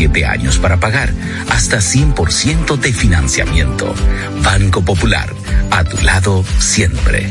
siete años para pagar, hasta 100% de financiamiento. Banco Popular, a tu lado siempre.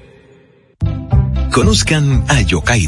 Conozcan a Yokairi.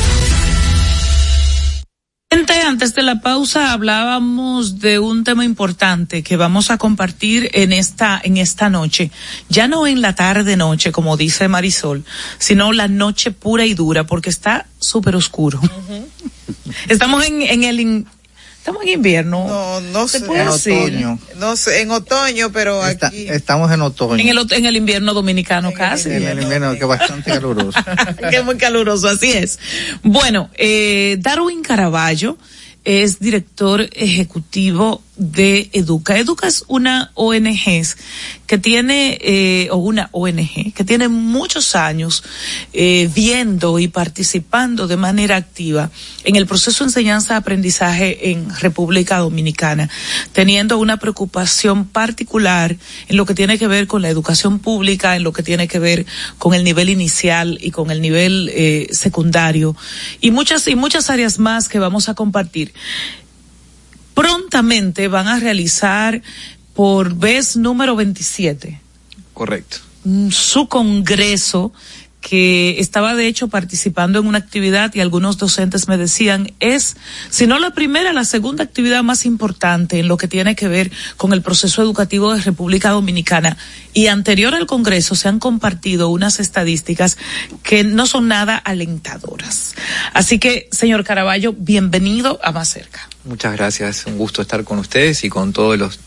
antes de la pausa hablábamos de un tema importante que vamos a compartir en esta, en esta noche. Ya no en la tarde noche, como dice Marisol, sino la noche pura y dura, porque está súper oscuro. Estamos en, en el, Estamos en invierno. No, no sé. en otoño. No sé, en otoño, pero aquí. Estamos en otoño. En el, en el invierno dominicano casi. En el invierno, que es bastante caluroso. que es muy caluroso, así es. Bueno, eh, Darwin Caraballo es director ejecutivo de Educa. Educa es una ONG que tiene, eh, o una ONG, que tiene muchos años eh, viendo y participando de manera activa en el proceso de enseñanza-aprendizaje en República Dominicana, teniendo una preocupación particular en lo que tiene que ver con la educación pública, en lo que tiene que ver con el nivel inicial y con el nivel eh, secundario, y muchas, y muchas áreas más que vamos a compartir prontamente van a realizar por vez número 27. Correcto. Su congreso que estaba de hecho participando en una actividad y algunos docentes me decían es, si no la primera, la segunda actividad más importante en lo que tiene que ver con el proceso educativo de República Dominicana. Y anterior al Congreso se han compartido unas estadísticas que no son nada alentadoras. Así que, señor Caraballo, bienvenido a Más Cerca. Muchas gracias, un gusto estar con ustedes y con todos los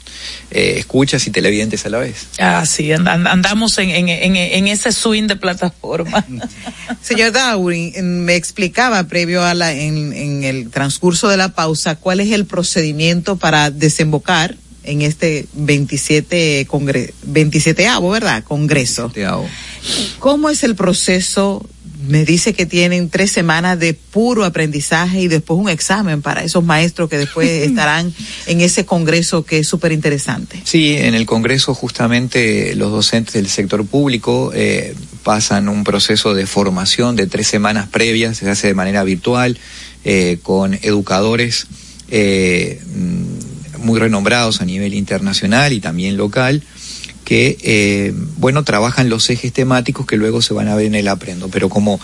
eh, escuchas y televidentes a la vez. Ah, sí, andamos en, en, en, ese swing de plataforma. Señor Darwin, me explicaba previo a la, en, en el transcurso de la pausa cuál es el procedimiento para desembocar en este 27 congre 27 ¿verdad? Congreso. 27 ¿Cómo es el proceso me dice que tienen tres semanas de puro aprendizaje y después un examen para esos maestros que después estarán en ese congreso que es súper interesante. Sí, en el congreso justamente los docentes del sector público eh, pasan un proceso de formación de tres semanas previas, se hace de manera virtual, eh, con educadores eh, muy renombrados a nivel internacional y también local que, eh, bueno, trabajan los ejes temáticos que luego se van a ver en el aprendo. Pero como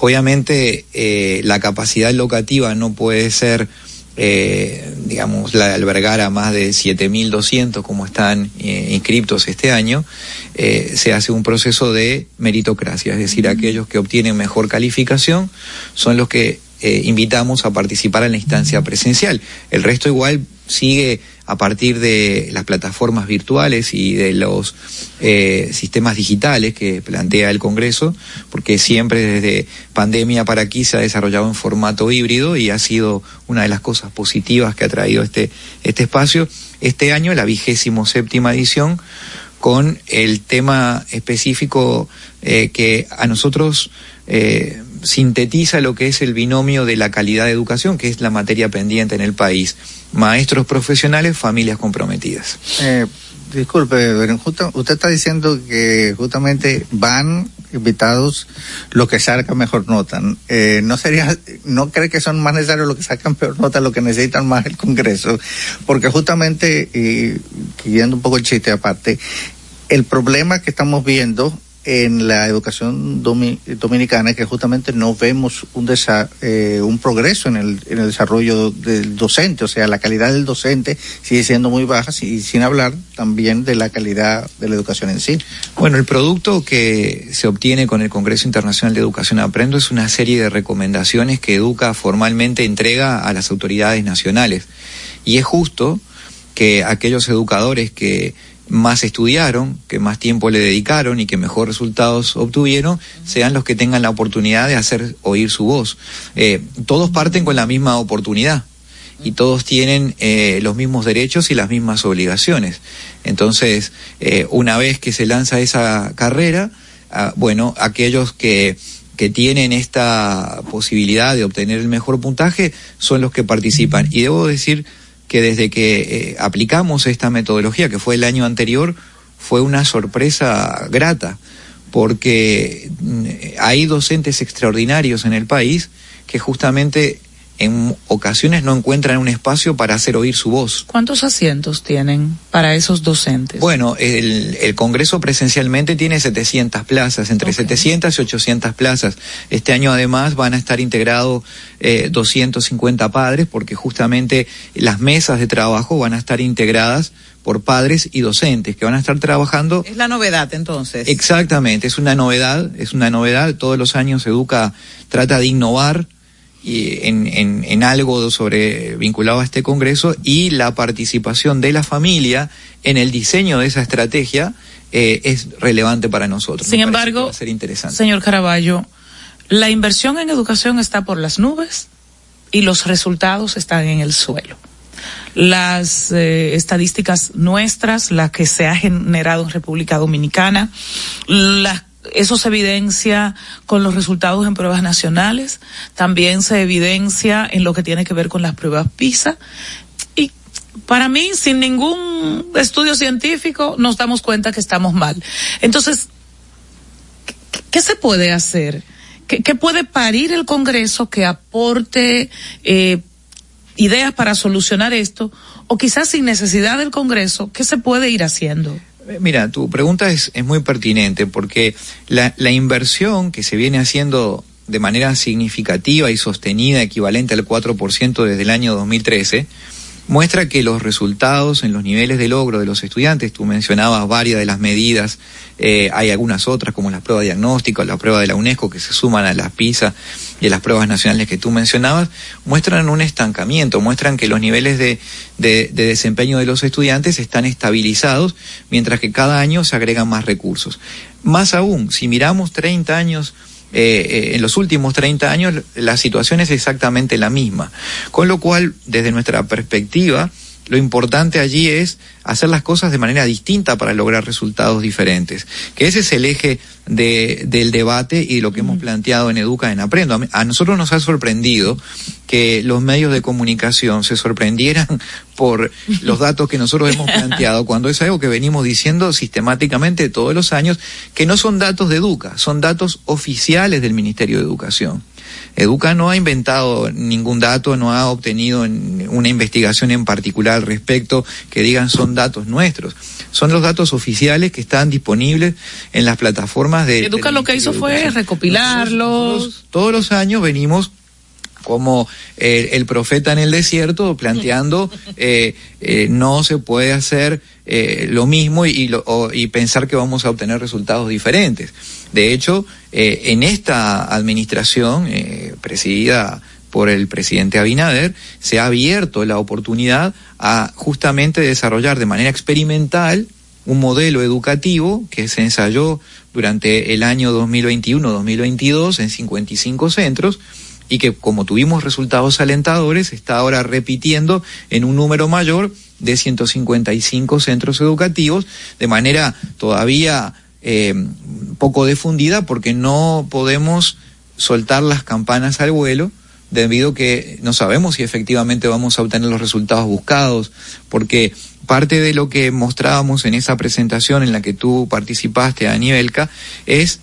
obviamente eh, la capacidad locativa no puede ser eh, digamos, la albergar a más de 7.200 como están eh, inscriptos este año, eh, se hace un proceso de meritocracia, es decir, aquellos que obtienen mejor calificación son los que invitamos a participar en la instancia presencial. El resto igual sigue a partir de las plataformas virtuales y de los eh, sistemas digitales que plantea el Congreso, porque siempre desde pandemia para aquí se ha desarrollado en formato híbrido y ha sido una de las cosas positivas que ha traído este, este espacio. Este año, la vigésimo séptima edición, con el tema específico eh, que a nosotros eh, sintetiza lo que es el binomio de la calidad de educación, que es la materia pendiente en el país. Maestros profesionales, familias comprometidas. Eh, disculpe, usted está diciendo que justamente van invitados los que sacan mejor nota. Eh, no sería, no cree que son más necesarios los que sacan peor nota, los que necesitan más el Congreso, porque justamente, y siguiendo un poco el chiste aparte, el problema que estamos viendo en la educación dominicana que justamente no vemos un, eh, un progreso en el, en el desarrollo del docente, o sea, la calidad del docente sigue siendo muy baja y sin hablar también de la calidad de la educación en sí. Bueno, el producto que se obtiene con el Congreso Internacional de Educación Aprendo es una serie de recomendaciones que Educa formalmente entrega a las autoridades nacionales. Y es justo que aquellos educadores que más estudiaron, que más tiempo le dedicaron y que mejor resultados obtuvieron, sean los que tengan la oportunidad de hacer oír su voz. Eh, todos parten con la misma oportunidad y todos tienen eh, los mismos derechos y las mismas obligaciones. Entonces, eh, una vez que se lanza esa carrera, ah, bueno, aquellos que que tienen esta posibilidad de obtener el mejor puntaje son los que participan. Y debo decir que desde que eh, aplicamos esta metodología, que fue el año anterior, fue una sorpresa grata, porque mm, hay docentes extraordinarios en el país que justamente en ocasiones no encuentran un espacio para hacer oír su voz. ¿Cuántos asientos tienen para esos docentes? Bueno, el, el Congreso presencialmente tiene 700 plazas, entre 700 y 800 plazas. Este año además van a estar integrados eh, 250 padres porque justamente las mesas de trabajo van a estar integradas por padres y docentes que van a estar trabajando. Es la novedad entonces. Exactamente, es una novedad, es una novedad. Todos los años Educa trata de innovar en, en, en, algo sobre vinculado a este congreso y la participación de la familia en el diseño de esa estrategia eh, es relevante para nosotros. Sin embargo, ser interesante. señor Caraballo, la inversión en educación está por las nubes y los resultados están en el suelo. Las eh, estadísticas nuestras, las que se ha generado en República Dominicana, las eso se evidencia con los resultados en pruebas nacionales, también se evidencia en lo que tiene que ver con las pruebas PISA. Y para mí, sin ningún estudio científico, nos damos cuenta que estamos mal. Entonces, ¿qué, se puede hacer? ¿Qué, puede parir el Congreso que aporte eh, ideas para solucionar esto? O quizás sin necesidad del Congreso, ¿qué se puede ir haciendo? Mira, tu pregunta es, es muy pertinente porque la, la inversión que se viene haciendo de manera significativa y sostenida, equivalente al 4% desde el año 2013, muestra que los resultados en los niveles de logro de los estudiantes, tú mencionabas varias de las medidas, eh, hay algunas otras como las pruebas diagnósticas, la prueba de la UNESCO que se suman a las PISA y a las pruebas nacionales que tú mencionabas, muestran un estancamiento, muestran que los niveles de, de, de desempeño de los estudiantes están estabilizados, mientras que cada año se agregan más recursos. Más aún, si miramos 30 años eh, eh, en los últimos 30 años la situación es exactamente la misma. Con lo cual, desde nuestra perspectiva, lo importante allí es hacer las cosas de manera distinta para lograr resultados diferentes. Que ese es el eje de, del debate y lo que hemos planteado en Educa en Aprendo. A, nosotros nos ha sorprendido que los medios de comunicación se sorprendieran por los datos que nosotros hemos planteado, cuando es algo que venimos diciendo sistemáticamente todos los años, que no son datos de Educa, son datos oficiales del Ministerio de Educación. Educa no ha inventado ningún dato, no ha obtenido una investigación en particular al respecto que digan son datos nuestros. Son los datos oficiales que están disponibles en las plataformas de... Educa lo que hizo fue recopilarlos. todos los años venimos como eh, el profeta en el desierto planteando eh, eh, no se puede hacer eh, lo mismo y, lo- o- y pensar que vamos a obtener resultados diferentes. De hecho, en esta administración eh, presidida por el presidente Abinader, se ha abierto la oportunidad a justamente desarrollar de manera experimental un modelo educativo que se ensayó durante el año 2021-2022 en 55 centros y que como tuvimos resultados alentadores está ahora repitiendo en un número mayor de 155 centros educativos de manera todavía eh, poco difundida porque no podemos soltar las campanas al vuelo debido que no sabemos si efectivamente vamos a obtener los resultados buscados, porque parte de lo que mostrábamos en esa presentación en la que tú participaste, Anielka, es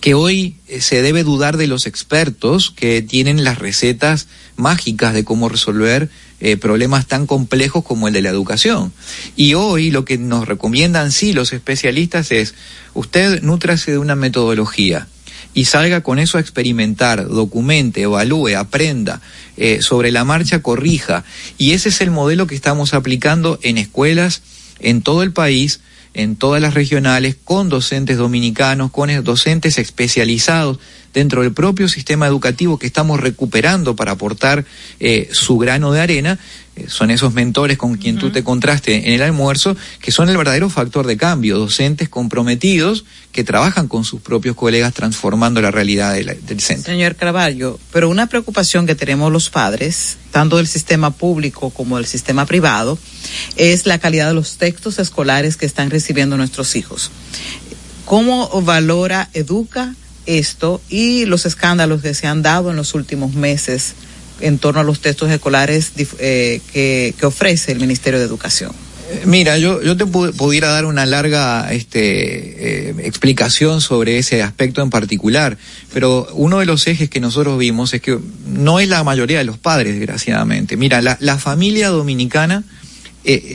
que hoy eh, se debe dudar de los expertos que tienen las recetas mágicas de cómo resolver eh, problemas tan complejos como el de la educación. Y hoy lo que nos recomiendan sí los especialistas es, usted nútrase de una metodología y salga con eso a experimentar, documente, evalúe, aprenda, eh, sobre la marcha corrija. Y ese es el modelo que estamos aplicando en escuelas en todo el país, en todas las regionales, con docentes dominicanos, con docentes especializados dentro del propio sistema educativo que estamos recuperando para aportar eh, su grano de arena. Eh, son esos mentores con quien tú te contraste en el almuerzo, que son el verdadero factor de cambio, docentes comprometidos que trabajan con sus propios colegas transformando la realidad de la- del centro. Señor Carvalho, pero una preocupación que tenemos los padres, tanto del sistema público como del sistema privado, es la calidad de los textos escolares que están recibiendo nuestros hijos. ¿Cómo valora, educa esto y los escándalos que se han dado en los últimos meses en torno a los textos escolares eh, que, ofrece el Ministerio de Educación? Eh, Mira, yo, yo te pu- pudiera dar una larga este, eh, explicación sobre ese aspecto en particular, pero uno de los ejes que nosotros vimos es que no es la mayoría de los padres, desgraciadamente. Mira, la, familia dominicana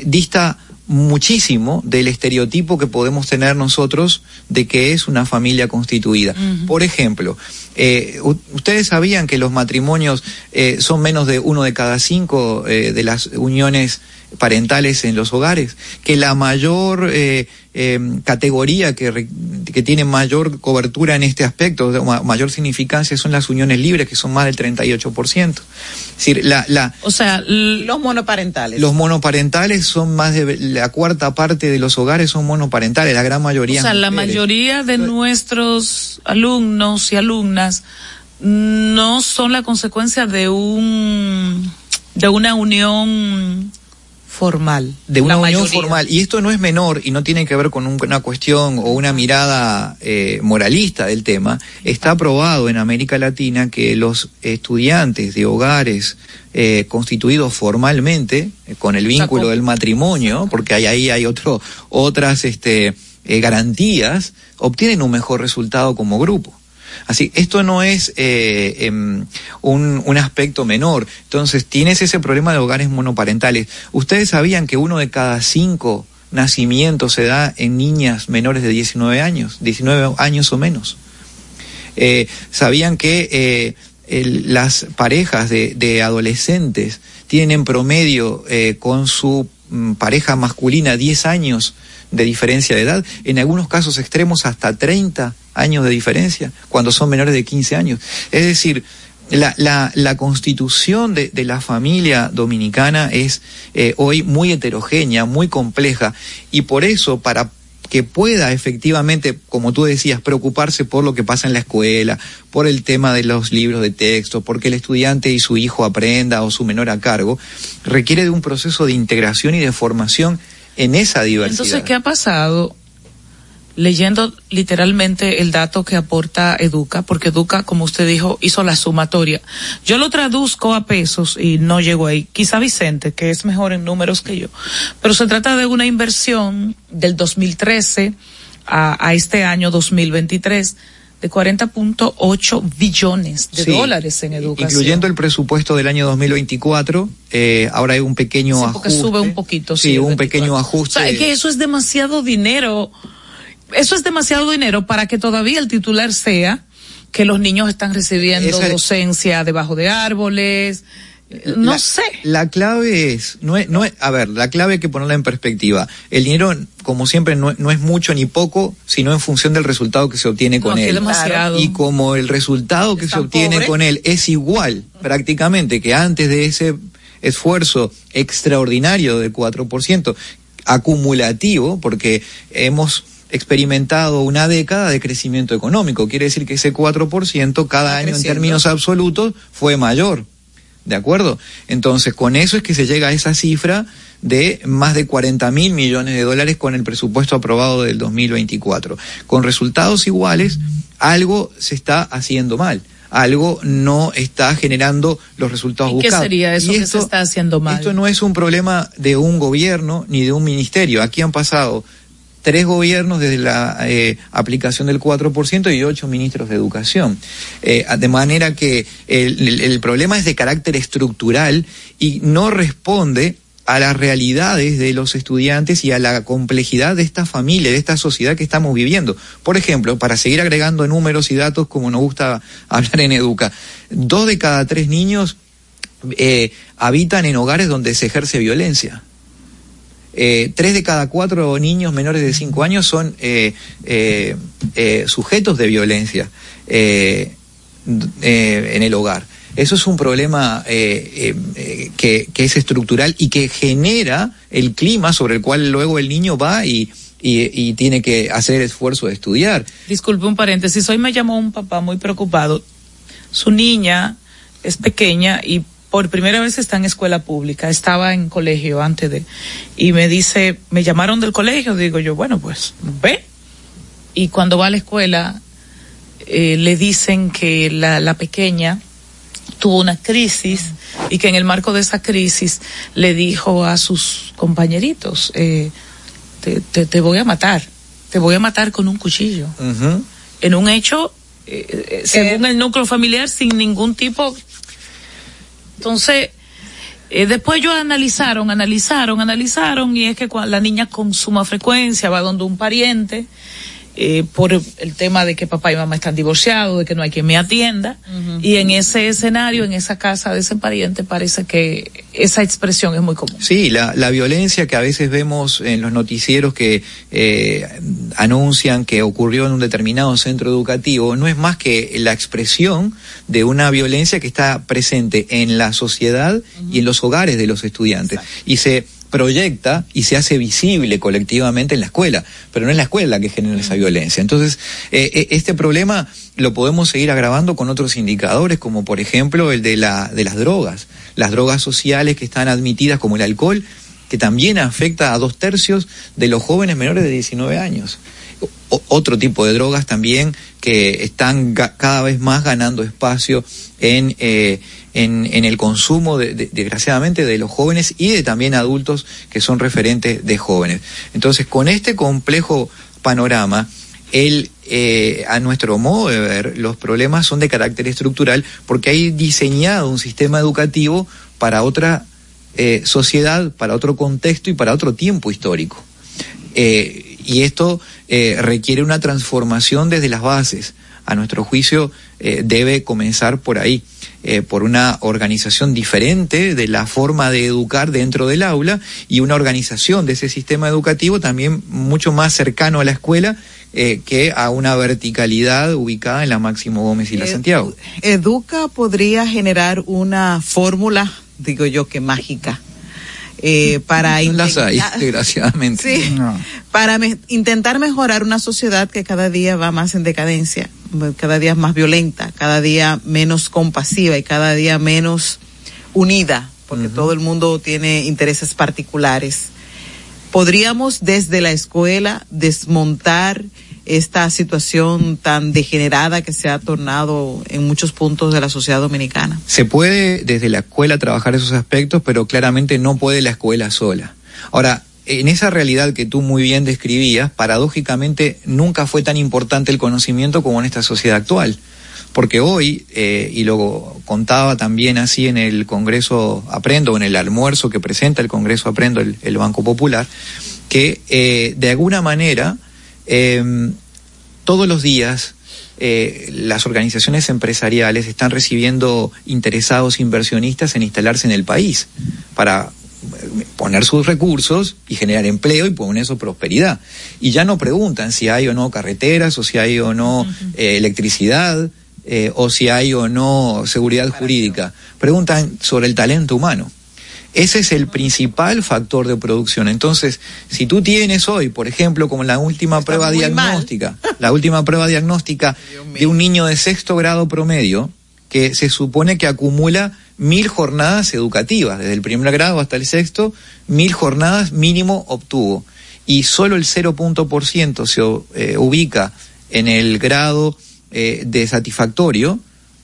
dista muchísimo del estereotipo que podemos tener nosotros de que es una familia constituida. Por ejemplo, eh, ustedes sabían que los matrimonios eh, son menos de uno de cada cinco eh, de las uniones parentales en los hogares, que la mayor eh, eh, categoría que, re- que tiene mayor cobertura en este aspecto, de ma- mayor significancia, son las uniones libres, que son más del 38%. Es decir, la, la, O sea, Los monoparentales. los monoparentales son más de la cuarta parte de los hogares son monoparentales, la gran mayoría. o sea, la mujeres. mayoría de nuestros alumnos y alumnas no son la consecuencia de un de una unión formal. de una unión formal. Y esto no es menor y no tiene que ver con un- una cuestión o una mirada eh, moralista del tema. Está aprobado en América Latina que los estudiantes de hogares eh, constituidos formalmente, eh, con el vínculo del matrimonio, porque hay, ahí hay otro, otras este, eh, garantías, obtienen un mejor resultado como grupo. Así, esto no es eh, em, un, un aspecto menor. Entonces, tienes ese problema de hogares monoparentales. ¿Ustedes sabían que uno de cada cinco nacimientos se da en niñas menores de 19 años, 19 años o menos? Eh, ¿Sabían que eh, las parejas de, adolescentes tienen en promedio con su mm, pareja masculina 10 años de diferencia de edad? En algunos casos extremos hasta 30 años de diferencia, cuando son menores de 15 años. Es decir, la, la, la constitución de, de la familia dominicana es eh, hoy muy heterogénea, muy compleja, y por eso, para que pueda efectivamente, como tú decías, preocuparse por lo que pasa en la escuela, por el tema de los libros de texto, porque el estudiante y su hijo aprenda o su menor a cargo, requiere de un proceso de integración y de formación en esa diversidad. Entonces, ¿qué ha pasado? Leyendo literalmente el dato que aporta Educa, porque Educa, como usted dijo, hizo la sumatoria. Yo lo traduzco a pesos y no llego ahí. Quizá Vicente, que es mejor en números que yo. Pero se trata de una inversión del 2013 a, a este año 2023 de 40.8 billones de Sí, dólares en educación. Incluyendo el presupuesto del año 2024, eh, ahora hay un pequeño Sí, ajuste. porque sube un poquito. Sí, un 24. pequeño ajuste. O sea, es que eso es demasiado dinero. Eso es demasiado dinero para que todavía el titular sea que los niños están recibiendo Esa- docencia debajo de árboles. No La- sé. La clave es, no es, no es, a ver, la clave hay que ponerla en perspectiva. El dinero, como siempre, no, no es mucho ni poco, sino en función del resultado que se obtiene con él. demasiado. Y como el resultado que se obtiene pobre. con él es igual prácticamente que antes de ese esfuerzo extraordinario del 4%, acumulativo, porque hemos experimentado una década de crecimiento económico. Quiere decir que ese 4% cada año en términos absolutos fue mayor. ¿De acuerdo? Entonces, con eso es que se llega a esa cifra de más de 40 mil millones de dólares con el presupuesto aprobado del 2024. Con resultados iguales, algo se está haciendo mal. Algo no está generando los resultados ¿Y qué buscados. sería eso Y que se está haciendo mal? Esto no es un problema de un gobierno ni de un ministerio. Aquí han pasado tres gobiernos desde la eh, aplicación del 4% y ocho ministros de educación. Eh, de manera que el, el- problema es de carácter estructural y no responde a las realidades de los estudiantes y a la complejidad de esta familia, de esta sociedad que estamos viviendo. Por ejemplo, para seguir agregando números y datos como nos gusta hablar en Educa, dos de cada tres niños eh, habitan en hogares donde se ejerce violencia. Eh, tres de cada cuatro niños menores de cinco años son eh, eh, sujetos de violencia en el hogar. Eso es un problema que, es estructural y que genera el clima sobre el cual luego el niño va y, tiene que hacer esfuerzo de estudiar. Disculpe un paréntesis. Hoy me llamó un papá muy preocupado. Su niña es pequeña y por primera vez está en escuela pública. Estaba en colegio antes de. Y me dice, me llamaron del colegio. Digo yo, bueno, pues ve. Y cuando va a la escuela, eh, le dicen que la, la pequeña tuvo una crisis y que en el marco de esa crisis le dijo a sus compañeritos, eh, te, te, te voy a matar, te voy a matar con un cuchillo en un hecho, eh, eh, según el núcleo familiar, sin ningún tipo. Entonces, eh, después ellos analizaron, analizaron, analizaron, y es que cuando la niña con suma frecuencia va donde un pariente, eh, por el tema de que papá y mamá están divorciados, de que no hay quien me atienda, y en ese escenario, en esa casa de ese pariente, parece que esa expresión es muy común. Sí, la, la violencia que a veces vemos en los noticieros que eh, anuncian que ocurrió en un determinado centro educativo no es más que la expresión de una violencia que está presente en la sociedad y en los hogares de los estudiantes. Y se proyecta y se hace visible colectivamente en la escuela, pero no es la escuela la que genera esa violencia. Entonces, eh, eh, este problema lo podemos seguir agravando con otros indicadores, como por ejemplo el de, la, de las drogas, las drogas sociales que están admitidas como el alcohol, que también afecta a dos tercios de los jóvenes menores de 19 años. O- otro tipo de drogas también que están cada vez más ganando espacio en, eh, en, en el consumo, de- de- desgraciadamente, de los jóvenes y de también adultos que son referentes de jóvenes. Entonces, con este complejo panorama, el, eh, a nuestro modo de ver, los problemas son de carácter estructural porque hay diseñado un sistema educativo para otra eh, sociedad, para otro contexto y para otro tiempo histórico. Eh, y esto eh, requiere una transformación desde las bases. A nuestro juicio debe comenzar por ahí, eh, por una organización diferente de la forma de educar dentro del aula y una organización de ese sistema educativo también mucho más cercano a la escuela eh, que a una verticalidad ubicada en la Máximo Gómez y la Santiago. Educa podría generar una fórmula, digo yo que mágica, eh, para Las hay, intentar- desgraciadamente. Sí, para me- intentar mejorar una sociedad que cada día va más en decadencia, cada día más violenta, cada día menos compasiva y cada día menos unida, porque todo el mundo tiene intereses particulares. ¿Podríamos desde la escuela desmontar esta situación tan degenerada que se ha tornado en muchos puntos de la sociedad dominicana? Se puede desde la escuela trabajar esos aspectos, pero claramente no puede la escuela sola. Ahora, en esa realidad que tú muy bien describías, paradójicamente nunca fue tan importante el conocimiento como en esta sociedad actual. Porque hoy, eh, y lo contaba también así en el Congreso Aprendo, en el almuerzo que presenta el Congreso Aprendo, el, Banco Popular, que eh, de alguna manera eh, todos los días eh, las organizaciones empresariales están recibiendo interesados inversionistas en instalarse en el país para poner sus recursos y generar empleo y poner eso prosperidad. Y ya no preguntan si hay o no carreteras o si hay o no eh, electricidad eh, o si hay o no seguridad jurídica. Preguntan sobre el talento humano. Ese es el principal factor de producción. Entonces, si tú tienes hoy, por ejemplo, como la última prueba diagnóstica, la última prueba diagnóstica de un niño de sexto grado promedio, que se supone que acumula mil jornadas educativas, desde el primer grado hasta el sexto, mil jornadas mínimo obtuvo. Y solo el 0.% se eh, ubica en el grado eh, de satisfactorio,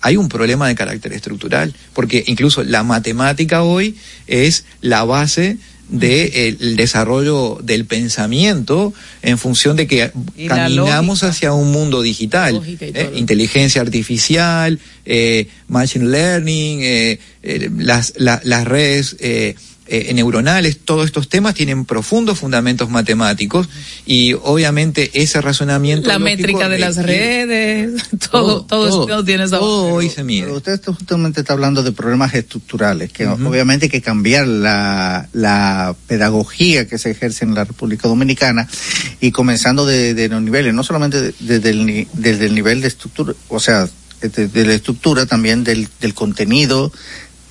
hay un problema de carácter estructural, porque incluso la matemática hoy es la base del desarrollo del pensamiento en función de que caminamos hacia un mundo digital, eh, inteligencia artificial, eh, machine learning, eh, eh las, la, las redes eh, neuronales, todos estos temas tienen profundos fundamentos matemáticos y obviamente ese razonamiento... La métrica de las redes, todo, todo, todo, tiene esa... Todo hoy se mide. Pero usted justamente está hablando de problemas estructurales, que obviamente hay que cambiar la, la pedagogía que se ejerce en la República Dominicana y comenzando de, de los niveles, no solamente desde el, desde el nivel de estructura, o sea, de, de la estructura, también del, del contenido,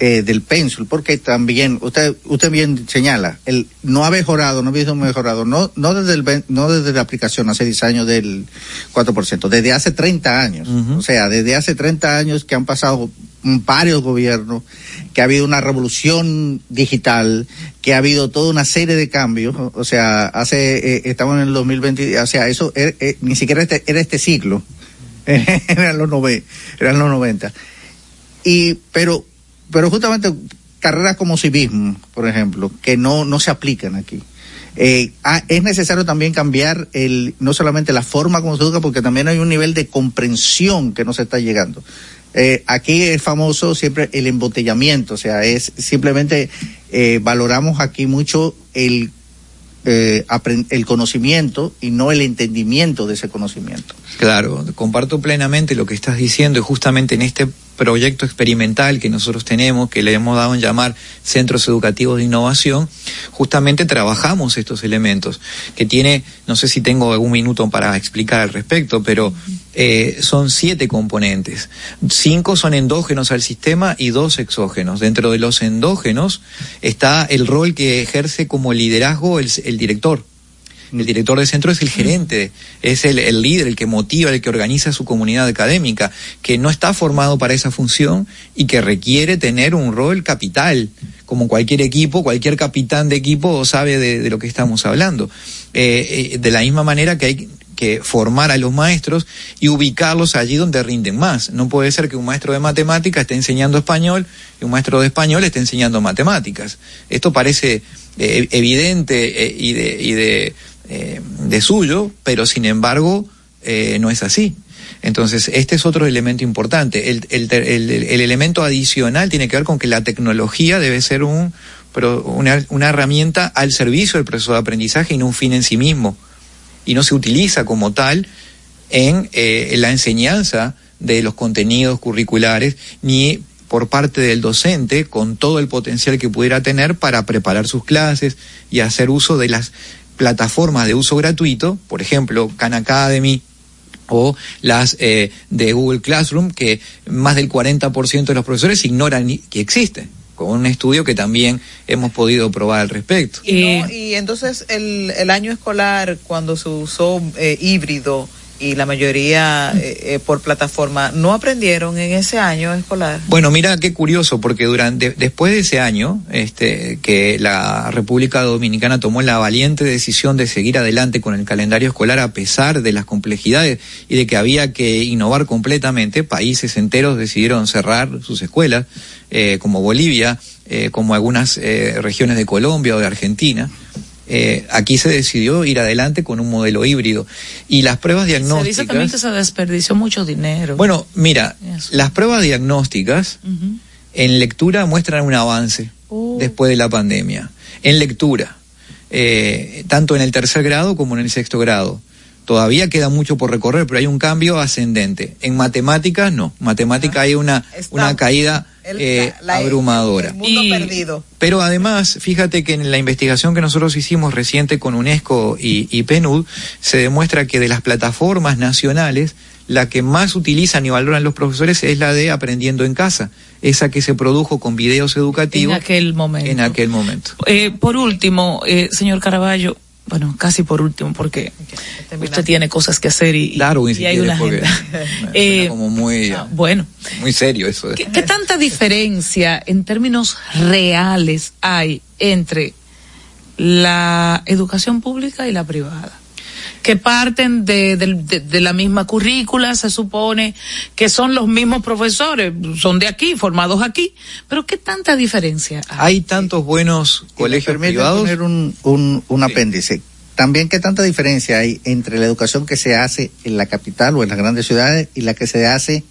eh, del pénsul, porque también usted usted bien señala, el no ha mejorado, no ha visto mejorado, no no desde el no desde la aplicación hace 10 años del 4%, desde hace 30 años. O sea, desde hace 30 años que han pasado varios gobiernos, que ha habido una revolución digital, que ha habido toda una serie de cambios, o sea, hace eh, estamos en el 2020, o sea, eso er, eh, ni siquiera este, era este siglo. eran los 90, eran los 90. Y pero pero justamente carreras como civismo, por ejemplo, que no, no se aplican aquí. Eh, ah, es necesario también cambiar el, no solamente la forma como se educa, porque también hay un nivel de comprensión que no se está llegando. Eh, aquí es famoso siempre el embotellamiento, o sea, es simplemente eh, valoramos aquí mucho el el conocimiento y no el entendimiento de ese conocimiento. Claro, comparto plenamente lo que estás diciendo y justamente en este proyecto experimental que nosotros tenemos, que le hemos dado en llamar Centros Educativos de Innovación, justamente trabajamos estos elementos, que tiene, no sé si tengo algún minuto para explicar al respecto, pero eh, son siete componentes. Cinco son endógenos al sistema y dos exógenos. Dentro de los endógenos está el rol que ejerce como liderazgo el, el director el director de centro es el gerente, es el, el, líder, el que motiva, el que organiza su comunidad académica, que no está formado para esa función y que requiere tener un rol capital. Como cualquier equipo, cualquier capitán de equipo sabe de, de lo que estamos hablando. Eh, eh, de la misma manera que hay que formar a los maestros y ubicarlos allí donde rinden más. No puede ser que un maestro de matemáticas esté enseñando español y un maestro de español esté enseñando matemáticas. Esto parece eh, evidente eh, y de, y de eh, de suyo, pero sin embargo eh, no es así. Entonces, este es otro elemento importante. El, el, el, el, elemento adicional tiene que ver con que la tecnología debe ser un, una, una herramienta al servicio del proceso de aprendizaje y no un fin en sí mismo. Y no se utiliza como tal en, eh, en la enseñanza de los contenidos curriculares ni por parte del docente con todo el potencial que pudiera tener para preparar sus clases y hacer uso de las plataformas de uso gratuito, por ejemplo, Khan Academy o las eh, de Google Classroom, que más del 40% de los profesores ignoran que existen con un estudio que también hemos podido probar al respecto. Y, no, y entonces el, el, año escolar, cuando se usó eh, híbrido, y la mayoría eh, eh, por plataforma no aprendieron en ese año escolar. Bueno, mira qué curioso porque durante después de ese año, este que la República Dominicana tomó la valiente decisión de seguir adelante con el calendario escolar a pesar de las complejidades y de que había que innovar completamente, países enteros decidieron cerrar sus escuelas, eh, como Bolivia, eh, como algunas eh, regiones de Colombia o de Argentina eh, aquí se decidió ir adelante con un modelo híbrido. Y las pruebas diagnósticas. Se dice también que se desperdició mucho dinero. Bueno, mira, las pruebas diagnósticas uh -huh. en lectura muestran un avance uh. después de la pandemia. En lectura, eh, tanto en el tercer grado como en el sexto grado. Todavía queda mucho por recorrer, pero hay un cambio ascendente. En matemáticas no, matemática hay una, una caída eh, abrumadora. El mundo perdido. Pero además, fíjate que en la investigación que nosotros hicimos reciente con UNESCO y, y PNUD, se demuestra que de las plataformas nacionales, la que más utilizan y valoran los profesores es la de aprendiendo en casa, esa que se produjo con videos educativos En aquel momento. en aquel momento. Eh, por último, eh, señor Caraballo, bueno, casi por último, porque usted tiene cosas que hacer y, Darwin, y si hay quieres, una agenda. Eh, como muy, ah, bueno, muy serio eso. de- ¿qué, qué tanta diferencia en términos reales hay entre la educación pública y la privada? Que parten de, del- de- de la misma currícula, se supone que son los mismos profesores, son de aquí, formados aquí, pero ¿qué tanta diferencia hay? Hay tantos buenos Si colegios privados. poner un, un, un apéndice. También, ¿qué tanta diferencia hay entre la educación que se hace en la capital o en las grandes ciudades y la que se hace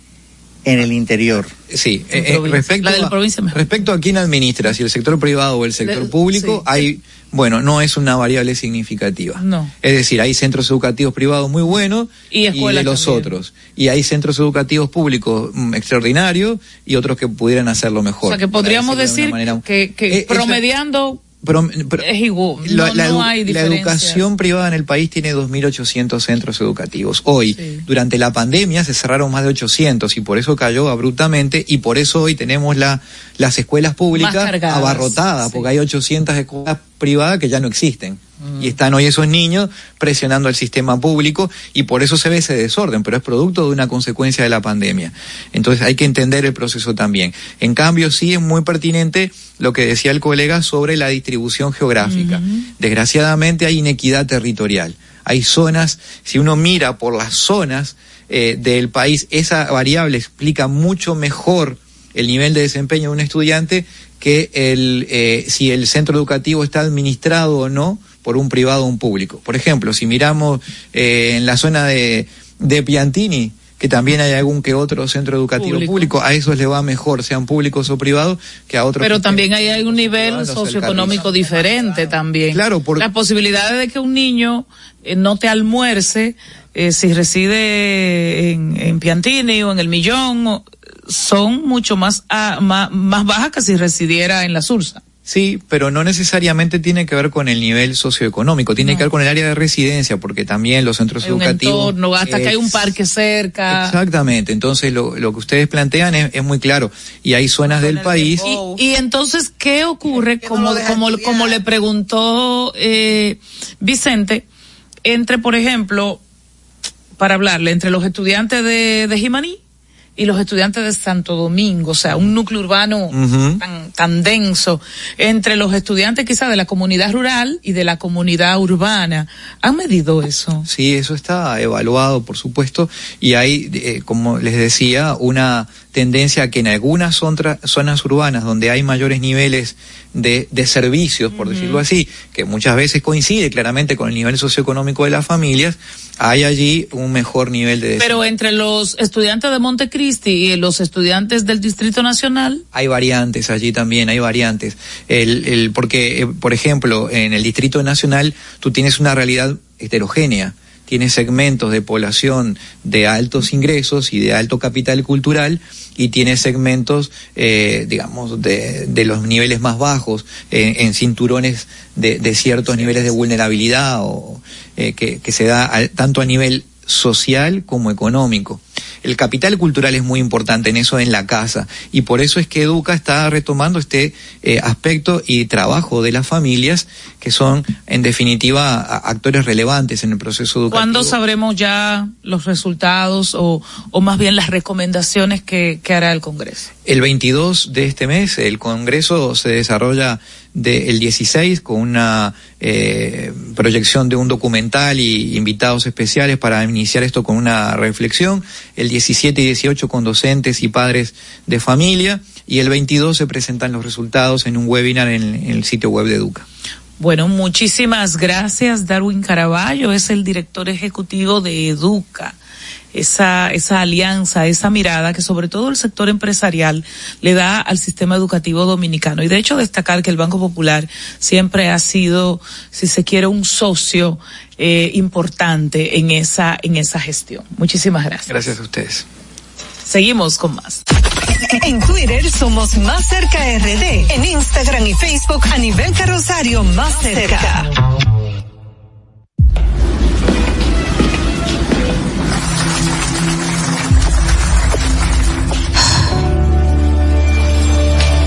en el interior? Sí, eh, eh, respecto, La de la a, respecto a quién administra, si el sector privado o el sector público, sí. hay, bueno, no es una variable significativa. No. Es decir, hay centros educativos privados muy buenos Y de los también. otros. Y hay centros educativos públicos mm, extraordinarios y otros que pudieran hacerlo mejor. O sea, que podríamos de decir manera- que, que Eh, promediando Pero- pero- es igual, la, no, la no edu- hay la educación privada en el país tiene 2.800 centros educativos. Hoy, Sí. durante la pandemia, se cerraron más de 800 y por eso cayó abruptamente y por eso hoy tenemos la, las escuelas públicas abarrotadas, sí. porque hay 800 escuelas privadas que ya no existen. Mm. Y están hoy esos niños presionando al sistema público y por eso se ve ese desorden, pero es producto de una consecuencia de la pandemia. Entonces hay que entender el proceso también. En cambio, sí es muy pertinente lo que decía el colega sobre la distribución geográfica. Desgraciadamente hay inequidad territorial. Hay zonas, si uno mira por las zonas eh, del país, esa variable explica mucho mejor el nivel de desempeño de un estudiante que el, eh, si el centro educativo está administrado o no por un privado o un público. Por ejemplo, si miramos eh, en la zona de, de Piantini, que también hay algún que otro centro educativo Público. público, a esos les va mejor, sean públicos o privados, que a otros. Pero también hay un nivel socioeconómico diferente también. Claro, por- Las posibilidades de que un niño eh, no te almuerce eh, si reside en, en Piantini o en El Millón o- son mucho más, ah, más, más bajas que si residiera en la Sursa. Sí, pero no necesariamente tiene que ver con el nivel socioeconómico, tiene que ver con el área de residencia, porque también los centros Hay un educativos. entorno, hasta que hay un parque cerca. Exactamente, entonces lo, lo que ustedes plantean es, es muy claro. Y hay zonas del país. Y, y entonces, ¿qué ocurre? Como, como, estudiar. como le preguntó eh, Vicente, entre, por ejemplo, para hablarle, entre los estudiantes de, de Jimaní y los estudiantes de Santo Domingo, o sea, un núcleo urbano tan, tan denso, entre los estudiantes quizá de la comunidad rural y de la comunidad urbana. ¿Han medido eso? Sí, eso está evaluado, por supuesto, y hay, eh, como les decía, una tendencia a que en algunas zonas urbanas donde hay mayores niveles de, de servicios, por decirlo así, que muchas veces coincide claramente con el nivel socioeconómico de las familias, hay allí un mejor nivel de Pero entre los estudiantes de Montecristi y los estudiantes del Distrito Nacional, Hay variantes allí también, hay variantes. El, el, porque, eh, por ejemplo, en el Distrito Nacional tú tienes una realidad heterogénea. Tienes segmentos de población de altos ingresos y de alto capital cultural y tienes segmentos, eh, digamos, de, de los niveles más bajos, en cinturones de, de ciertos niveles de vulnerabilidad o eh, que, que se da al- tanto a nivel social como económico. El capital cultural es muy importante en eso en la casa y por eso es que Educa está retomando este eh, aspecto y trabajo de las familias que son en definitiva actores relevantes en el proceso educativo. ¿cuándo sabremos ya los resultados o, o más bien las recomendaciones que, que hará el Congreso? El 22 de este mes el Congreso se desarrolla del 16 con una eh, proyección de un documental y invitados especiales para iniciar esto con una reflexión. El 17 y 18 con docentes y padres de familia y el 22 se presentan los resultados en un webinar en, en el sitio web de Educa. Bueno, muchísimas gracias. Darwin Caraballo es el director ejecutivo de Educa. Esa, esa alianza, esa mirada que sobre todo el sector empresarial le da al sistema educativo dominicano. Y de hecho destacar que el Banco Popular siempre ha sido, si se quiere, un socio eh, importante en esa, en esa gestión. Muchísimas gracias. Gracias a ustedes. Seguimos con más. En Twitter somos Más Cerca RD. En Instagram y Facebook a nivel carrosario Más Cerca.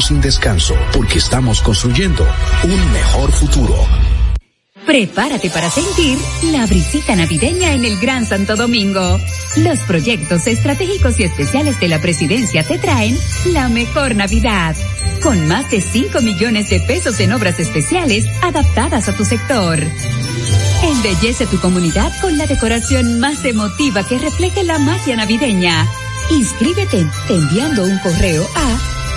sin descanso porque estamos construyendo un mejor futuro. Prepárate para sentir la brisita navideña en el Gran Santo Domingo. Los proyectos estratégicos y especiales de la presidencia te traen la mejor Navidad, con más de 5 millones de pesos en obras especiales adaptadas a tu sector. Embellece tu comunidad con la decoración más emotiva que refleje la magia navideña. Inscríbete enviando un correo a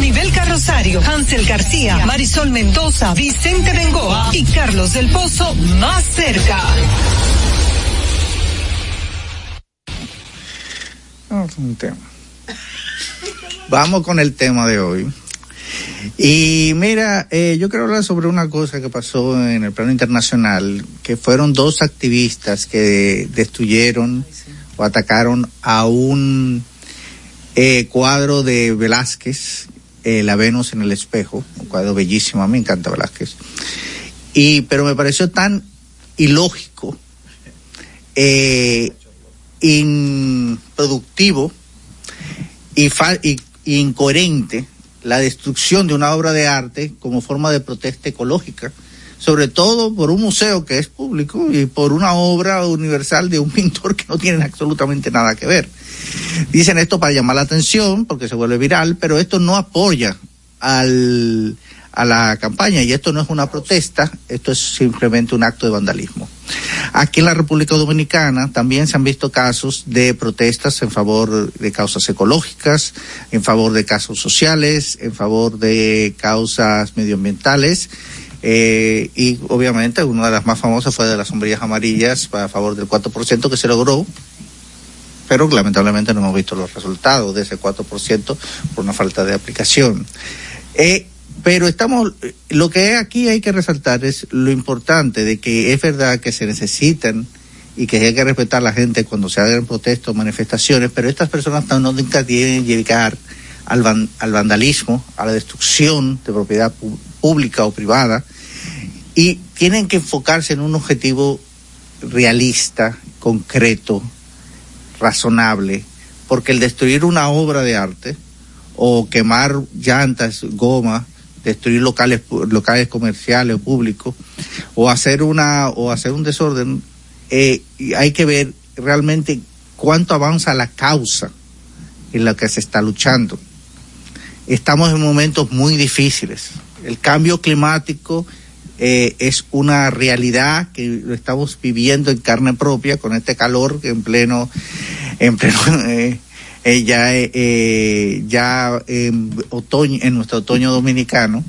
A nivel carrosario, Hansel García, Marisol Mendoza, Vicente Bengoa y Carlos del Pozo más cerca. Vamos con el tema de hoy. Y mira, eh, yo quiero hablar sobre una cosa que pasó en el plano internacional, que fueron dos activistas que destruyeron o atacaron a un eh, cuadro de Velázquez, eh, La Venus en el espejo, un cuadro bellísimo, a mí me encanta Velázquez. Y, pero me pareció tan ilógico, eh, improductivo y, fa- y- y incoherente la destrucción de una obra de arte como forma de protesta ecológica, sobre todo por un museo que es público y por una obra universal de un pintor que no tiene absolutamente nada que ver. Dicen esto para llamar la atención porque se vuelve viral, pero esto no apoya al, a la campaña y esto no es una protesta, esto es simplemente un acto de vandalismo. Aquí en la República Dominicana también se han visto casos de protestas en favor de causas ecológicas, en favor de casos sociales, en favor de causas medioambientales. Eh, y obviamente una de las más famosas fue de las sombrillas amarillas a favor del 4% que se logró, pero lamentablemente no hemos visto los resultados de ese 4% por una falta de aplicación. Eh, pero estamos, lo que aquí hay que resaltar es lo importante de que es verdad que se necesitan y que hay que respetar a la gente cuando se hagan protestas o manifestaciones, pero estas personas no nunca deben llegar al, van- al vandalismo, a la destrucción de propiedad pública o privada, y tienen que enfocarse en un objetivo realista, concreto, razonable, porque el destruir una obra de arte o quemar llantas, goma, destruir locales locales comerciales o públicos o hacer una o hacer un desorden, eh, hay que ver realmente cuánto avanza la causa en la que se está luchando. Estamos en momentos muy difíciles. El cambio climático eh, es una realidad que lo estamos viviendo en carne propia con este calor en pleno en pleno eh, eh, ya ya otoño en nuestro otoño dominicano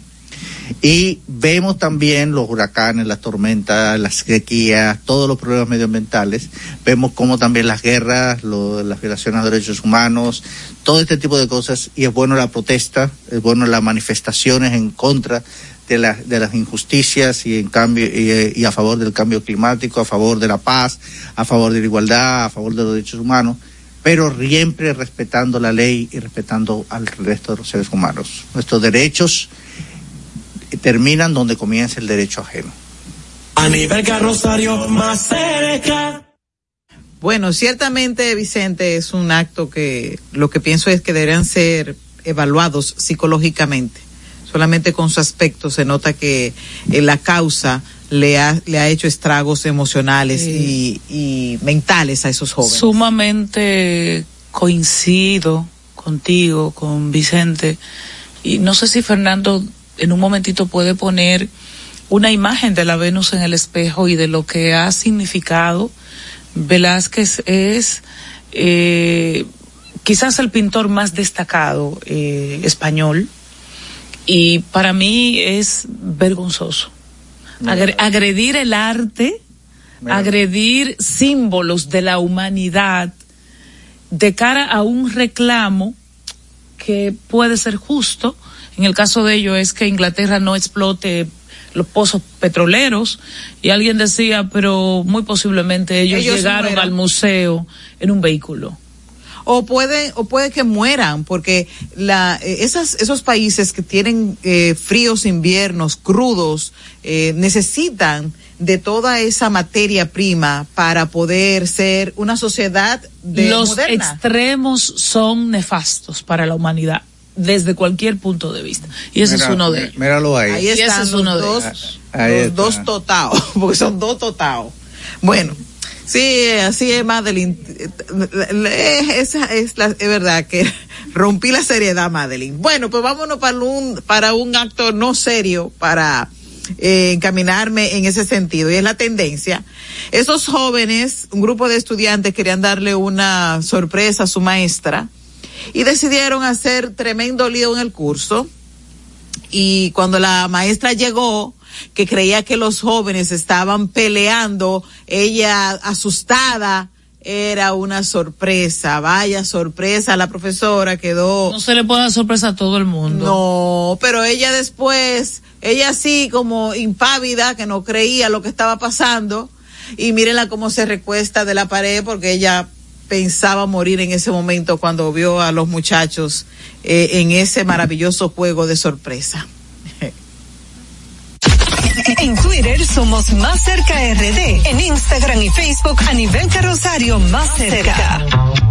y vemos también los huracanes, las tormentas, las sequías, todos los problemas medioambientales. Vemos como también las guerras, lo- las violaciones a derechos humanos, todo este tipo de cosas. Y es bueno la protesta, es bueno las manifestaciones en contra de, la- de las injusticias y en cambio y, y a favor del cambio climático, a favor de la paz, a favor de la igualdad, a favor de los derechos humanos, pero siempre respetando la ley y respetando al resto de los seres humanos. Nuestros derechos terminan donde comienza el derecho ajeno. A nivel carrosario más cerca. Bueno, ciertamente, Vicente, es un acto que lo que pienso es que deberían ser evaluados psicológicamente. Solamente con su aspecto se nota que eh, la causa le ha, le ha hecho estragos emocionales y, y mentales a esos jóvenes. Sumamente coincido contigo, con Vicente. Y no sé si Fernando en un momentito puede poner una imagen de la Venus en el espejo y de lo que ha significado. Velázquez es eh, quizás el pintor más destacado eh, español y para mí es vergonzoso. Agre- agredir el arte, Mira. agredir símbolos de la humanidad de cara a un reclamo que puede ser justo. En el caso de ello es que Inglaterra no explote los pozos petroleros y alguien decía, pero muy posiblemente ellos, Ellos llegaron al museo en un vehículo. o puede o puede que mueran porque la eh, esas esos países que tienen eh, fríos inviernos crudos eh, necesitan de toda esa materia prima para poder ser una sociedad de Los moderna. extremos son nefastos para la humanidad desde cualquier punto de vista y ese Mira, es uno de ellos. Míralo ahí. Ahí Y ese están es los de dos. Ahí los dos totaos, porque son dos totaos. Bueno, sí, así es Madeline. Eh, Esa es la, es verdad que rompí la seriedad, Madeline. Bueno, pues vámonos para un, para un acto no serio, para eh, encaminarme en ese sentido. Y es la tendencia. Esos jóvenes, un grupo de estudiantes querían darle una sorpresa a su maestra y decidieron hacer tremendo lío en el curso y cuando la maestra llegó, que creía que los jóvenes estaban peleando, ella asustada era una sorpresa, vaya sorpresa, la profesora quedó... No se le puede dar sorpresa a todo el mundo. No, pero ella después, ella así como impávida, que no creía lo que estaba pasando, y mírenla cómo se recuesta de la pared porque ella pensaba morir en ese momento cuando vio a los muchachos eh, en ese maravilloso juego de sorpresa. En Twitter somos Más Cerca RD. En Instagram y Facebook a nivel carrosario Más Cerca.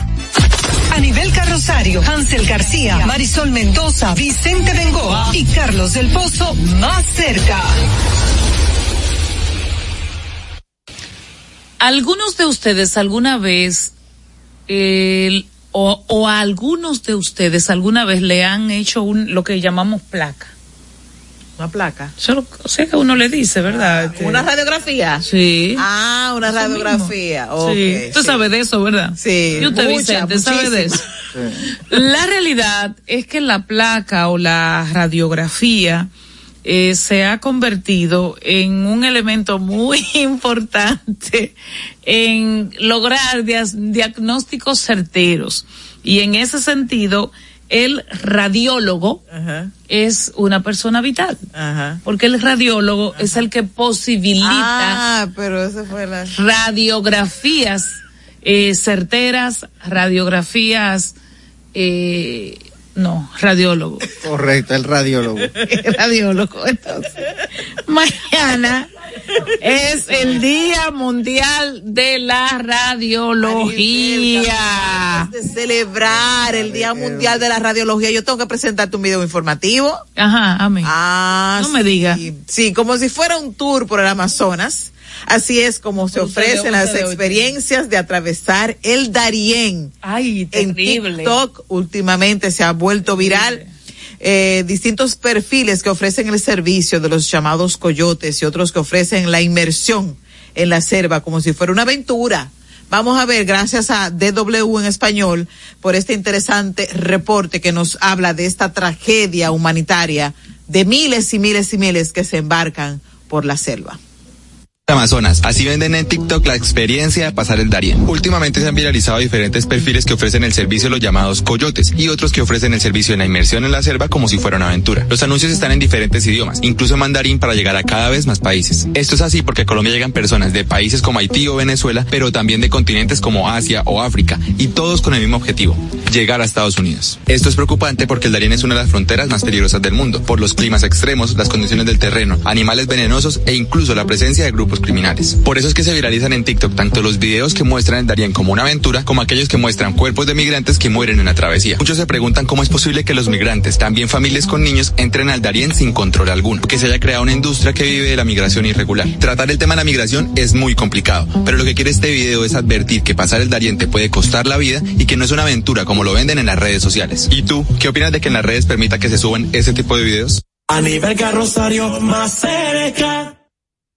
Hansel García, Marisol Mendoza, Vicente Bengoa y Carlos del Pozo más cerca. ¿Algunos de ustedes alguna vez, o, o a algunos de ustedes alguna vez le han hecho un, lo que llamamos placa? Una placa. Solo, o sea que uno le dice, ¿verdad? Este- ¿Una radiografía? Sí. Ah, una Eso radiografía. mismo. ok, sí. Tú sí. sabes de eso, ¿verdad? Sí. Y usted, Mucha, Vicente, sabe de eso. La realidad es que la placa o la radiografía eh, se ha convertido en un elemento muy importante en lograr diagnósticos certeros. Y en ese sentido, el radiólogo Ajá, es una persona vital. ajá. Porque el radiólogo es el que posibilita Ah, pero esa fue la... radiografías eh, certeras, radiografías, eh, no, radiólogo. Correcto, el radiólogo. radiólogo, entonces. Mañana es el Día Mundial de la Radiología. de celebrar el Día Mundial de la Radiología, yo tengo que presentarte un video informativo. Ajá, amén. Ah, No sí. me diga. Sí, como si fuera un tour por el Amazonas. Así es como se ofrecen las experiencias de atravesar el Darién. Ay, En terrible. TikTok últimamente se ha vuelto viral. Eh, distintos perfiles que ofrecen el servicio de los llamados coyotes y otros que ofrecen la inmersión en la selva como si fuera una aventura. Vamos a ver, gracias a DW en español, por este interesante reporte que nos habla de esta tragedia humanitaria de miles y miles y miles que se embarcan por la selva. Amazonas. Así venden en TikTok la experiencia de pasar el Darién. Últimamente se han viralizado diferentes perfiles que ofrecen el servicio los llamados coyotes y otros que ofrecen el servicio de la inmersión en la selva como si fuera una aventura. Los anuncios están en diferentes idiomas, incluso mandarín para llegar a cada vez más países. Esto es así porque a Colombia llegan personas de países como Haití o Venezuela, pero también de continentes como Asia o África, y todos con el mismo objetivo, llegar a Estados Unidos. Esto es preocupante porque el Darién es una de las fronteras más peligrosas del mundo, por los climas extremos, las condiciones del terreno, animales venenosos e incluso la presencia de grupos criminales. Por eso es que se viralizan en TikTok tanto los videos que muestran el Darién como una aventura, como aquellos que muestran cuerpos de migrantes que mueren en la travesía. Muchos se preguntan cómo es posible que los migrantes, también familias con niños, entren al Darién sin control alguno, que se haya creado una industria que vive de la migración irregular. Tratar el tema de la migración es muy complicado, pero lo que quiere este video es advertir que pasar el Darién te puede costar la vida y que no es una aventura como lo venden en las redes sociales. ¿Y tú, qué opinas de que en las redes permita que se suban ese tipo de videos? A nivel carrosario más.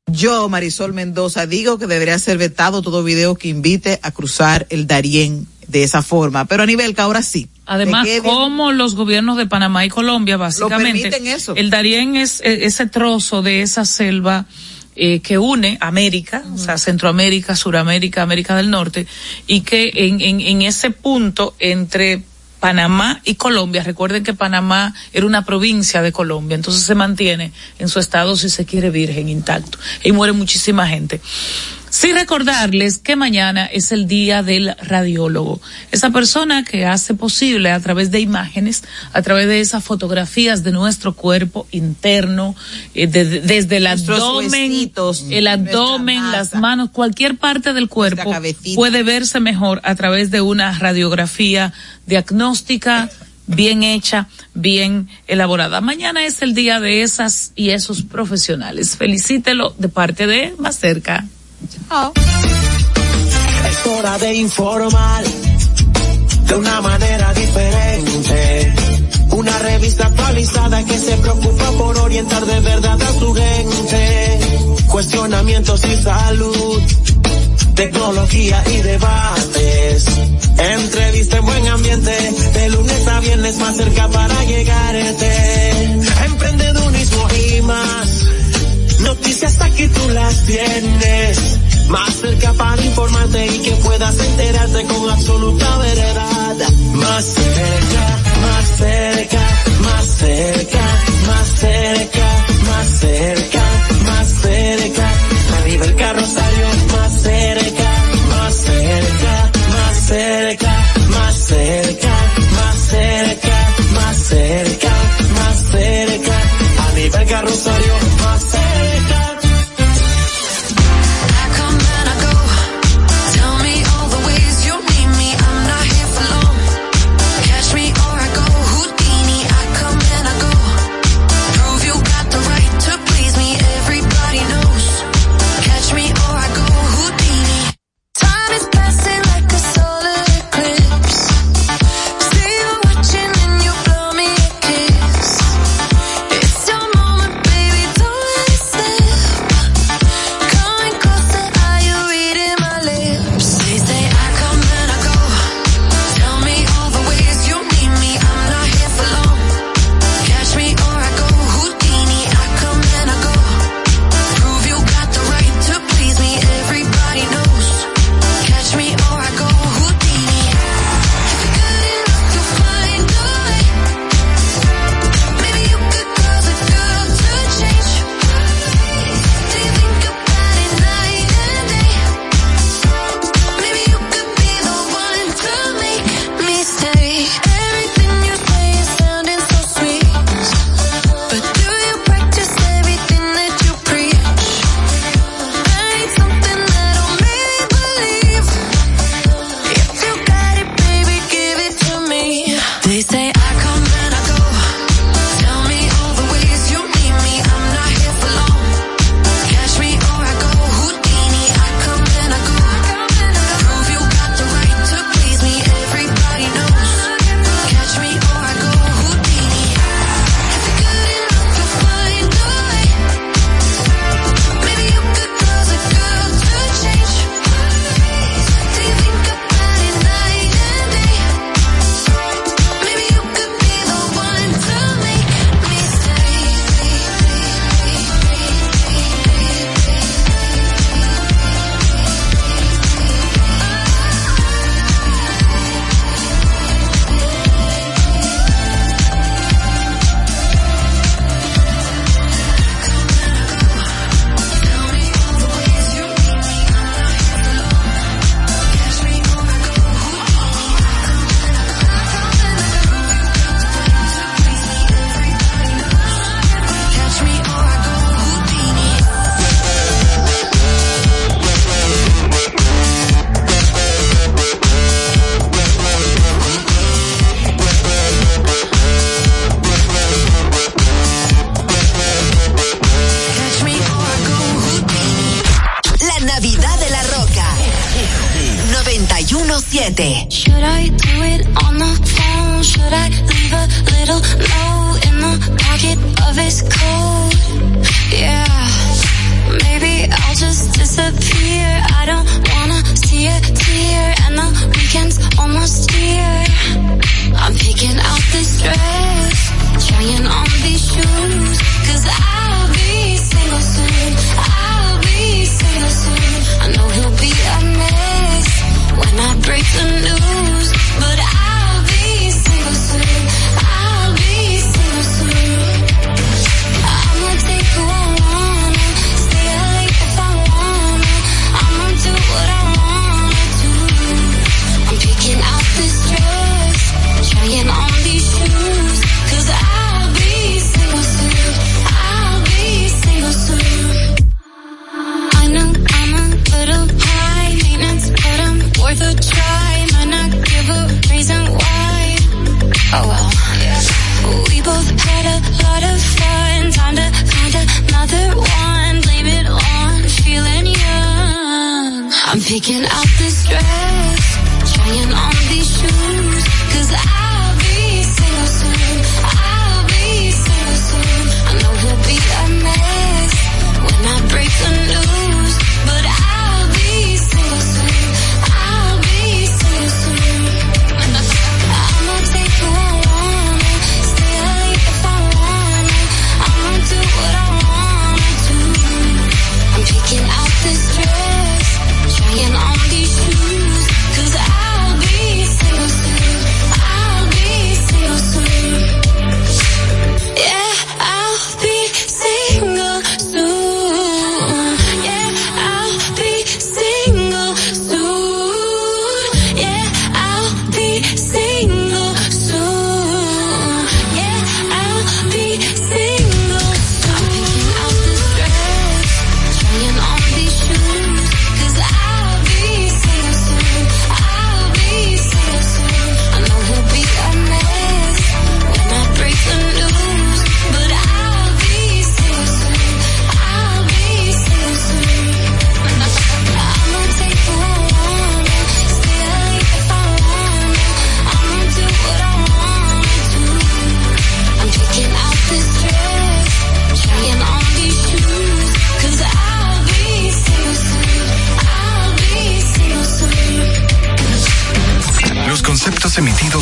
Yo, Marisol Mendoza, digo que debería ser vetado todo video que invite a cruzar el Darién de esa forma. Pero a nivel que ahora sí. Además, ¿De qué como los gobiernos de Panamá y Colombia, básicamente, eso. el Darién es ese trozo de esa selva eh, que une América, o sea, Centroamérica, Suramérica, América del Norte, y que en, en, en ese punto entre Panamá y Colombia, recuerden que Panamá era una provincia de Colombia, entonces se mantiene en su estado, si se quiere, virgen, intacto, y muere muchísima gente. Sí recordarles que mañana es el día del radiólogo. Esa persona que hace posible a través de imágenes, a través de esas fotografías de nuestro cuerpo interno, eh, de- de- desde el Nuestros abdomen, huesitos, el abdomen, las manos, cualquier parte del cuerpo puede verse mejor a través de una radiografía diagnóstica bien hecha, bien elaborada. Mañana es el día de esas y esos profesionales. Felicítelo de parte de más cerca. Es hora de informar de una manera diferente. Una revista actualizada que se preocupa por orientar de verdad a su gente. Cuestionamientos y salud, tecnología y debates. Entrevista en buen ambiente, de lunes a viernes más cerca para llegarte. Emprendedurismo y más. Noticias aquí tú las tienes. Más cerca para informarte y que puedas enterarte con absoluta veredad. Más cerca, más cerca, más cerca, más cerca, más cerca, más cerca. A nivel carrosario, más cerca, más cerca, más cerca, más cerca, más cerca, más cerca, más cerca. A nivel carrosario,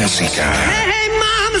música. Hey, mama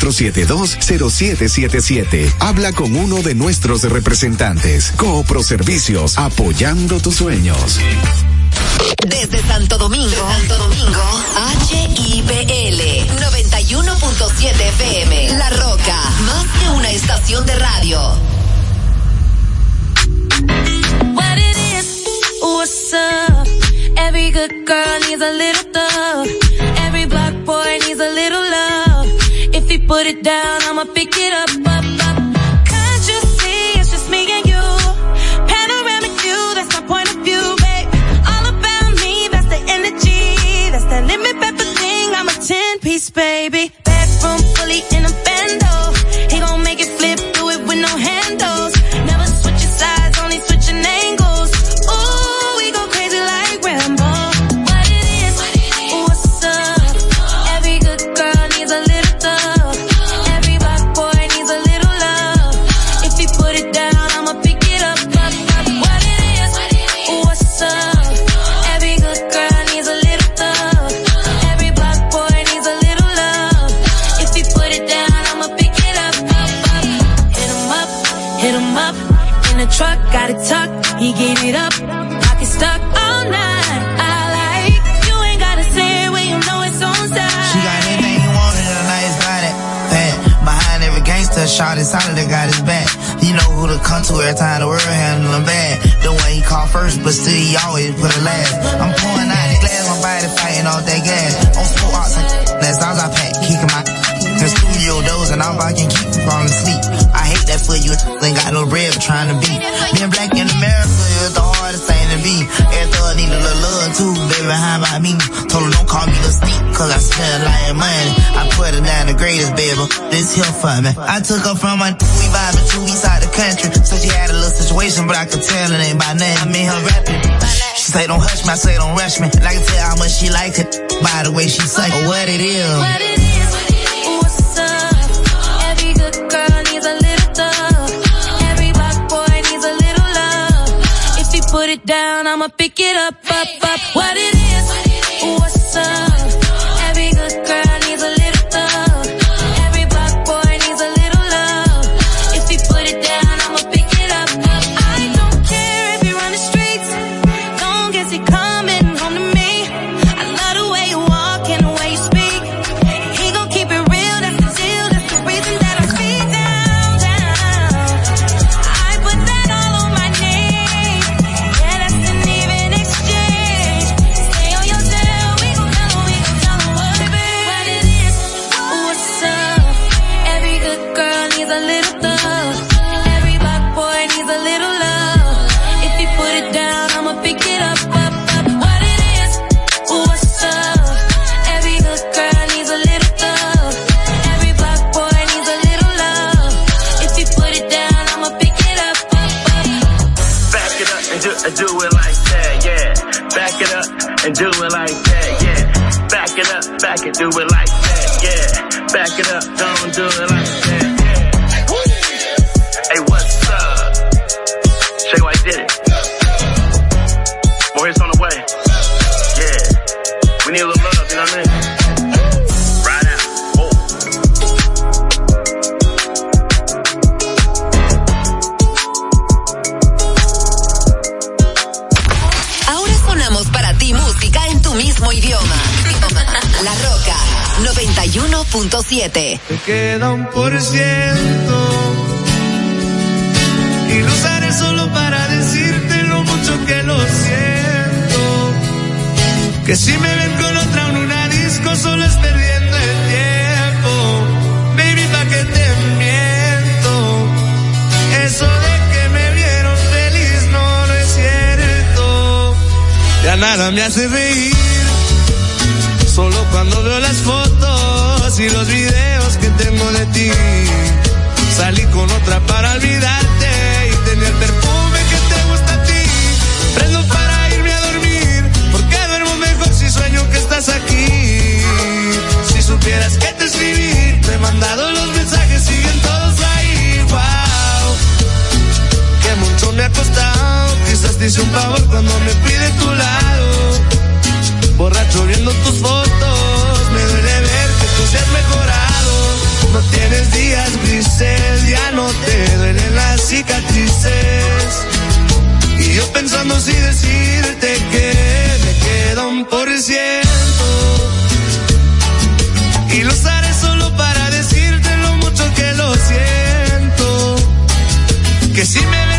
809-472-0777. Habla con uno de nuestros representantes. Coopro Servicios, apoyando tus sueños. Desde Santo Domingo, Santo Domingo, HIPL 91.7 FM. La Roca, más que una estación de radio. What it is, what's up? Every good girl needs a little love. Every black boy needs a little love. Put it down, I'ma pick it up, up, up. Can't you see it's just me and you? Panoramic view, that's my point of view, babe. All about me, that's the energy. That's that limit pepper thing, I'm a 10 piece, baby. Bedroom fully in a bando. He gon' make it flip, do it with no handles. The truck, got it tucked. He gave it up. Pocket stuck all night. I like you ain't gotta say it when you know it's on side. She got anything you want in a nice body. Fat. Behind every gangster shot is solid got his back. You know who to come to every time the world handle him bad. The one he called first, but still he always put it last. I'm pouring out the glass, my body fighting off that gas. On smoke ox, that's all I pack, kicking my the studio doors and I'm about to keep falling that for you, ain't got no for trying to be. Being black in America is the hardest thing to be. Every thug need a little love too, baby, how about me? Told her don't call me the sneak, cause I smell like money. I put her down the greatest, baby, this here for me. I took her from my, we vibing two east side the country. So she had a little situation, but I could tell it ain't by name. I made her rapping. She say don't hush me, I say don't rush me. And I can tell how much she liked it by the way she say or what it is. What it is, put it down, I'ma pick it up, up, up. What it is, and do, it like that, yeah. Back it up and do it like that, yeah. Back it up, back it, do it like that, yeah. Back it up, don't do it like that, 106.7. Te queda un por ciento. Y lo usaré solo para decirte lo mucho que lo siento. Que si me ven con otra en una disco, solo es perdiendo el tiempo. Baby, pa' que te miento. Eso de que me vieron feliz no, no es cierto. Ya nada me hace reír. Solo cuando veo las fotos y los videos que tengo de ti. Salí con otra para olvidarte y tenía el perfume que te gusta a ti. Prendo para irme a dormir, porque duermo mejor si sueño que estás aquí. Si supieras que te escribí, te he mandado los mensajes, siguen todos ahí. Wow, que mucho me ha costado. Quizás te un favor cuando me pide tu lado. Borracho viendo tus fotos, me duele luz mejorado. No tienes días grises, ya no te duelen las cicatrices. Y yo pensando si decirte que me queda un por ciento. Y lo haré solo para decirte lo mucho que lo siento. Que si me